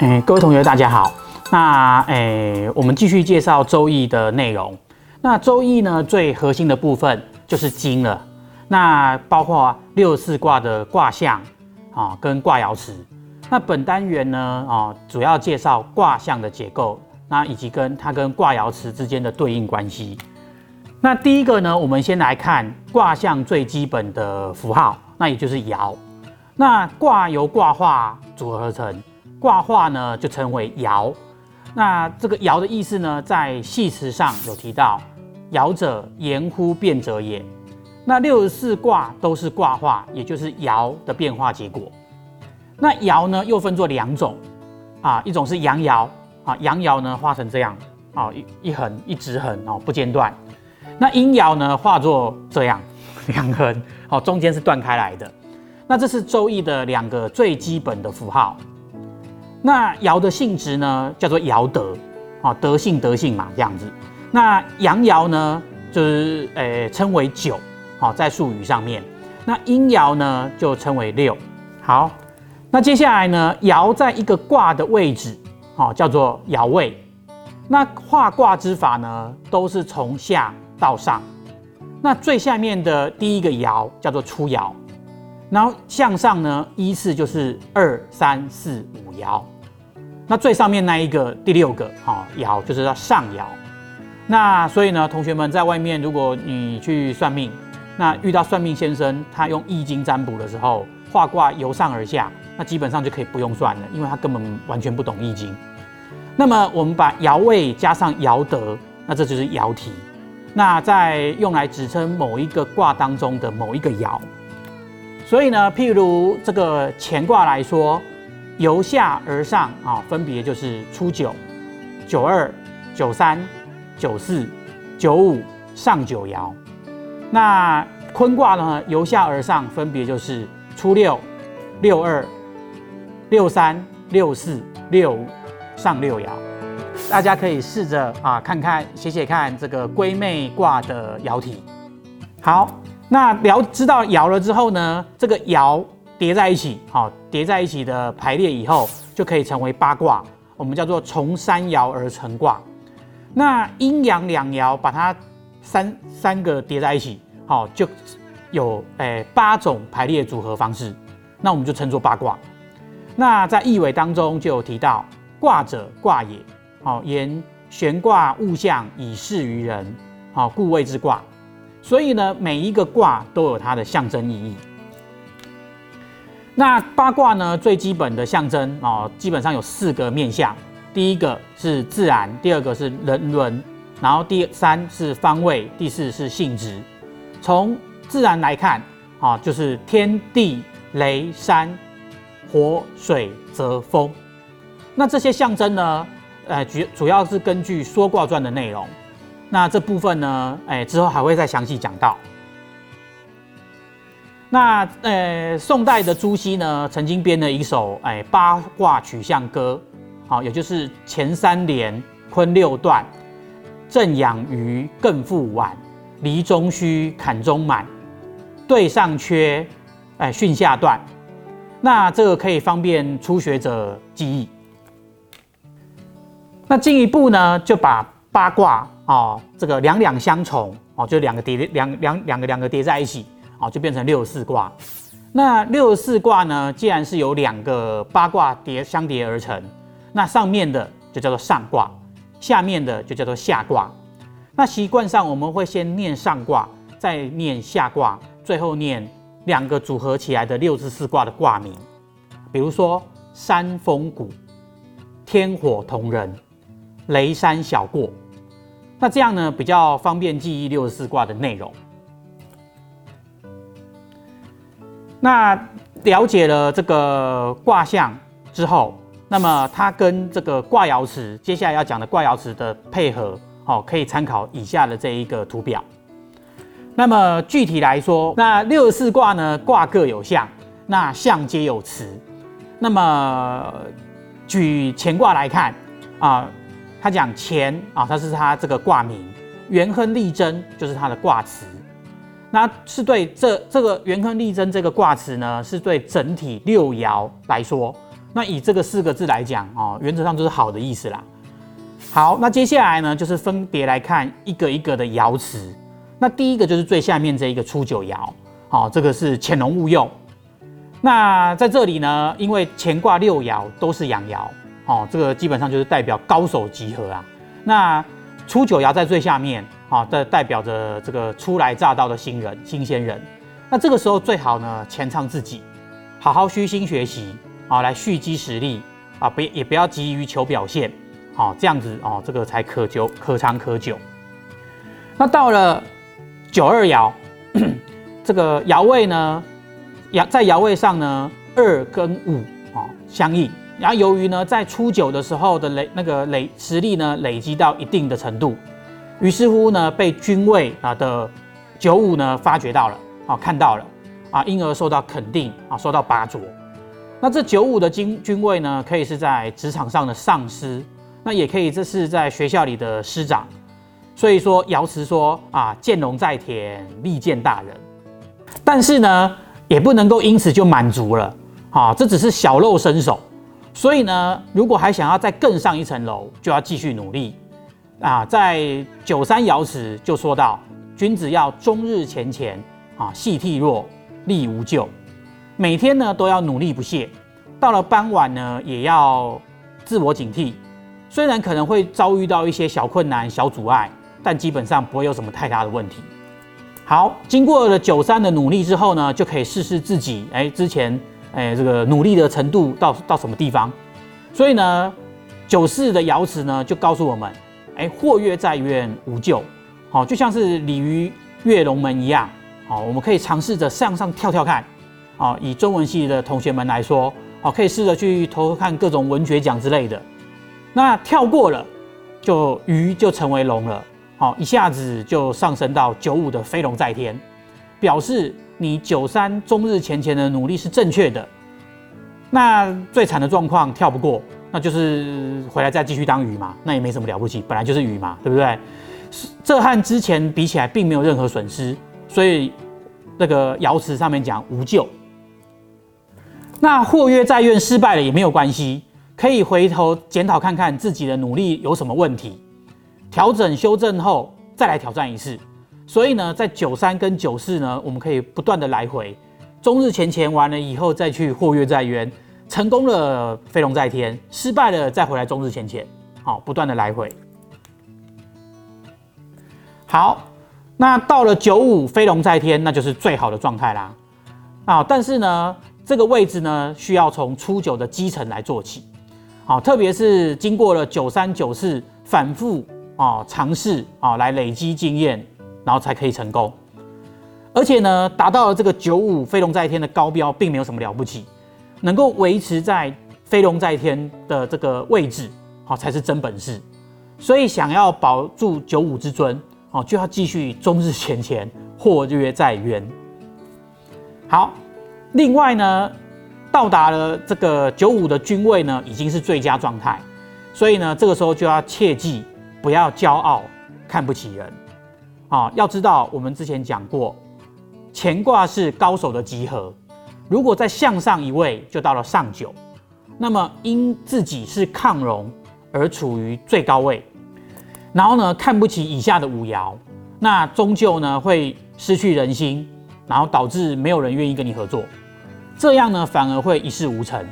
嗯，各位同学大家好。那诶，我们继续介绍《周易》的内容。那《周易》呢，最核心的部分就是经了。那包括六十四卦的卦象啊，跟卦爻辞。那本单元呢，啊，主要介绍卦象的结构，那以及跟它跟卦爻辞之间的对应关系。那第一个呢，我们先来看卦象最基本的符号，那也就是爻。那卦由卦画组合而成，卦画呢就称为爻。那这个爻的意思呢，在系辞上有提到，爻者言乎变者也。那六十四卦都是卦画，也就是爻的变化结果。那爻呢，又分作两种啊，一种是阳爻啊，阳爻呢画成这样啊，一一横一直横哦，不间断。那阴爻呢，画作这样 两横，好，中间是断开来的。那这是周易的两个最基本的符号。那爻的性质呢，叫做爻德，啊，德性德性嘛，这样子。那阳爻呢，就是诶称为九。好，在术语上面，那阴爻呢就称为六。好，那接下来呢，爻在一个卦的位置，好，叫做爻位。那画卦之法呢，都是从下到上。那最下面的第一个爻叫做初爻，然后向上呢，依次就是二、三、四、五爻。那最上面那一个第六个好爻，就是叫上爻。那所以呢，同学们在外面，如果你去算命。那遇到算命先生，他用易经占卜的时候，画卦由上而下，那基本上就可以不用算了，因为他根本完全不懂易经。那么我们把爻位加上爻德，那这就是爻题。那在用来指称某一个卦当中的某一个爻。所以呢，譬如这个乾卦来说，由下而上啊，分别就是初九、九二、九三、九四、九五、上九爻。那坤卦呢？由下而上，分别就是初六、六二、六三、六四、六五，上六爻。大家可以试着啊，看看写写看这个归妹卦的爻体。好，那了知道爻了之后呢，这个爻叠在一起，好，叠在一起的排列以后，就可以成为八卦。我们叫做从三爻而成卦。那阴阳两爻，把它三三个叠在一起。好，就有诶八种排列组合方式，那我们就称作八卦。那在易纬当中就有提到，卦者卦也，好言悬卦物象以示于人，好故谓之卦。所以呢，每一个卦都有它的象征意义。那八卦呢，最基本的象征哦，基本上有四个面相，第一个是自然，第二个是人伦，然后第三是方位，第四是性质。从自然来看，啊，就是天地雷山火水泽风。那这些象征呢，呃，主主要是根据《说卦传》的内容。那这部分呢，哎，之后还会再详细讲到。那呃，宋代的朱熹呢，曾经编了一首哎八卦取象歌，好，也就是前三连坤六段，正养鱼艮复晚。离中虚，坎中满，对上缺，哎，巽下断。那这个可以方便初学者记忆。那进一步呢，就把八卦啊，这个两两相重哦，就两个叠两两两个两个叠在一起哦，就变成六十四卦。那六十四卦呢，既然是由两个八卦叠相叠而成，那上面的就叫做上卦，下面的就叫做下卦。那习惯上我们会先念上卦，再念下卦，最后念两个组合起来的六十四卦的卦名，比如说山风谷、天火同人、雷山小过。那这样呢比较方便记忆六十四卦的内容。那了解了这个卦象之后，那么它跟这个卦爻辞，接下来要讲的卦爻辞的配合。好，可以参考以下的这一个图表。那么具体来说，那六十四卦呢，卦各有象，那象皆有辞。那么举乾卦来看啊，他讲乾啊，它是它这个卦名，元亨利贞就是它的卦辞。那是对这这个元亨利贞这个卦辞呢，是对整体六爻来说，那以这个四个字来讲哦，原则上就是好的意思啦。好，那接下来呢，就是分别来看一个一个的爻辞。那第一个就是最下面这一个初九爻，好，这个是潜龙勿用。那在这里呢，因为乾卦六爻都是阳爻，哦，这个基本上就是代表高手集合啊。那初九爻在最下面，啊，的代表着这个初来乍到的新人、新鲜人。那这个时候最好呢，前唱自己，好好虚心学习啊，来蓄积实力啊，不也不要急于求表现，好，这样子哦，这个才可久可长可久。那到了九二爻，这个爻位呢，爻在爻位上呢，二跟五啊相应。然后由于呢，在初九的时候的累那个累实力呢，累积到一定的程度，于是乎呢，被君位啊的九五呢发觉到了。啊，看到了啊，因而受到肯定啊，受到拔擢。那这九五的军军位呢，可以是在职场上的上司，那也可以这是在学校里的师长。所以说瑶池说啊，见龙在田，利见大人。但是呢，也不能够因此就满足了啊，这只是小露身手。所以呢，如果还想要再更上一层楼，就要继续努力啊。在九三爻辞就说到，君子要终日前乾。啊，细体弱，力无咎。每天呢都要努力不懈，到了傍晚呢也要自我警惕。虽然可能会遭遇到一些小困难、小阻碍，但基本上不会有什么太大的问题。好，经过了九三的努力之后呢，就可以试试自己，哎，之前哎这个努力的程度到到什么地方。所以呢，九四的爻辞呢就告诉我们，哎，或跃在渊，无咎。好，就像是鲤鱼跃龙门一样。好，我们可以尝试着向上跳跳看。好，以中文系的同学们来说，好，可以试着去偷看各种文学奖之类的。那跳过了，就鱼就成为龙了。好，一下子就上升到九五的飞龙在天，表示你九三终日前前的努力是正确的。那最惨的状况跳不过，那就是回来再继续当鱼嘛，那也没什么了不起，本来就是鱼嘛，对不对？这和之前比起来，并没有任何损失。所以，这个瑶池上面讲无救。那或约在愿失败了也没有关系，可以回头检讨看看自己的努力有什么问题，调整修正后再来挑战一次。所以呢，在九三跟九四呢，我们可以不断的来回，终日前前完了以后再去或约在渊，成功了飞龙在天，失败了再回来终日前前，好，不断的来回。好。那到了九五飞龙在天，那就是最好的状态啦。啊，但是呢，这个位置呢，需要从初九的基层来做起。好，特别是经过了九三九四反复啊尝试啊来累积经验，然后才可以成功。而且呢，达到了这个九五飞龙在天的高标，并没有什么了不起，能够维持在飞龙在天的这个位置，好才是真本事。所以想要保住九五之尊。哦，就要继续终日前乾，或约在渊。好，另外呢，到达了这个九五的君位呢，已经是最佳状态，所以呢，这个时候就要切记不要骄傲，看不起人。啊，要知道我们之前讲过，乾卦是高手的集合，如果再向上一位，就到了上九，那么因自己是亢荣而处于最高位。然后呢，看不起以下的五爻，那终究呢会失去人心，然后导致没有人愿意跟你合作，这样呢反而会一事无成，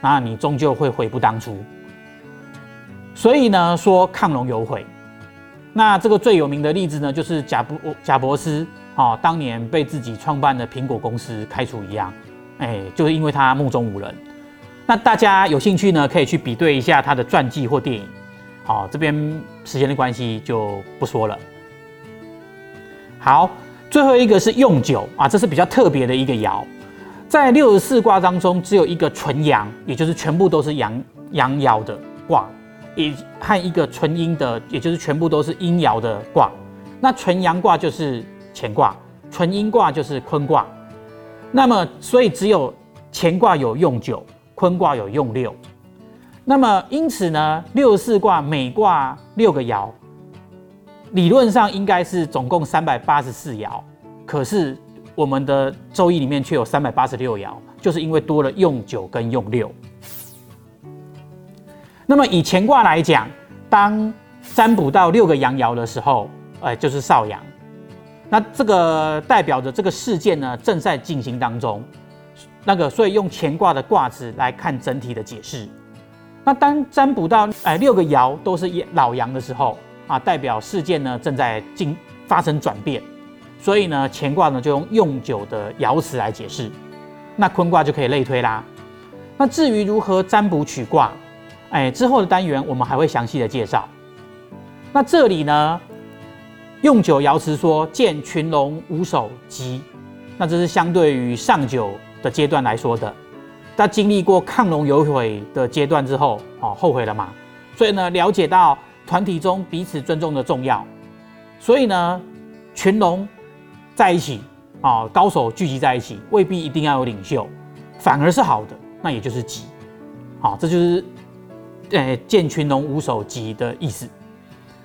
那你终究会悔不当初。所以呢说亢龙有悔，那这个最有名的例子呢就是贾博贾伯斯啊，当年被自己创办的苹果公司开除一样，哎，就是因为他目中无人。那大家有兴趣呢，可以去比对一下他的传记或电影。好，这边时间的关系就不说了。好，最后一个是用九啊，这是比较特别的一个爻，在六十四卦当中，只有一个纯阳，也就是全部都是阳阳爻的卦，也和一个纯阴的，也就是全部都是阴爻的卦。那纯阳卦就是乾卦，纯阴卦就是坤卦。那么，所以只有乾卦有用九，坤卦有用六。那么因此呢，六十四卦每卦六个爻，理论上应该是总共三百八十四爻，可是我们的周易里面却有三百八十六爻，就是因为多了用九跟用六。那么以乾卦来讲，当占卜到六个阳爻的时候，哎，就是少阳。那这个代表着这个事件呢正在进行当中。那个，所以用乾卦的卦辞来看整体的解释。那当占卜到哎六个爻都是老阳的时候啊，代表事件呢正在进发生转变。所以呢，乾卦呢就用用九的爻辞来解释。那坤卦就可以类推啦。那至于如何占卜取卦，哎，之后的单元我们还会详细的介绍。那这里呢，用九爻辞说见群龙无首吉，那这是相对于上九的阶段来说的。他经历过亢龙有悔的阶段之后，哦，后悔了嘛？所以呢，了解到团体中彼此尊重的重要。所以呢，群龙在一起，啊，高手聚集在一起，未必一定要有领袖，反而是好的，那也就是吉。好，这就是，呃，见群龙无首吉的意思。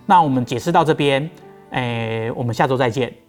那我们解释到这边，哎，我们下周再见。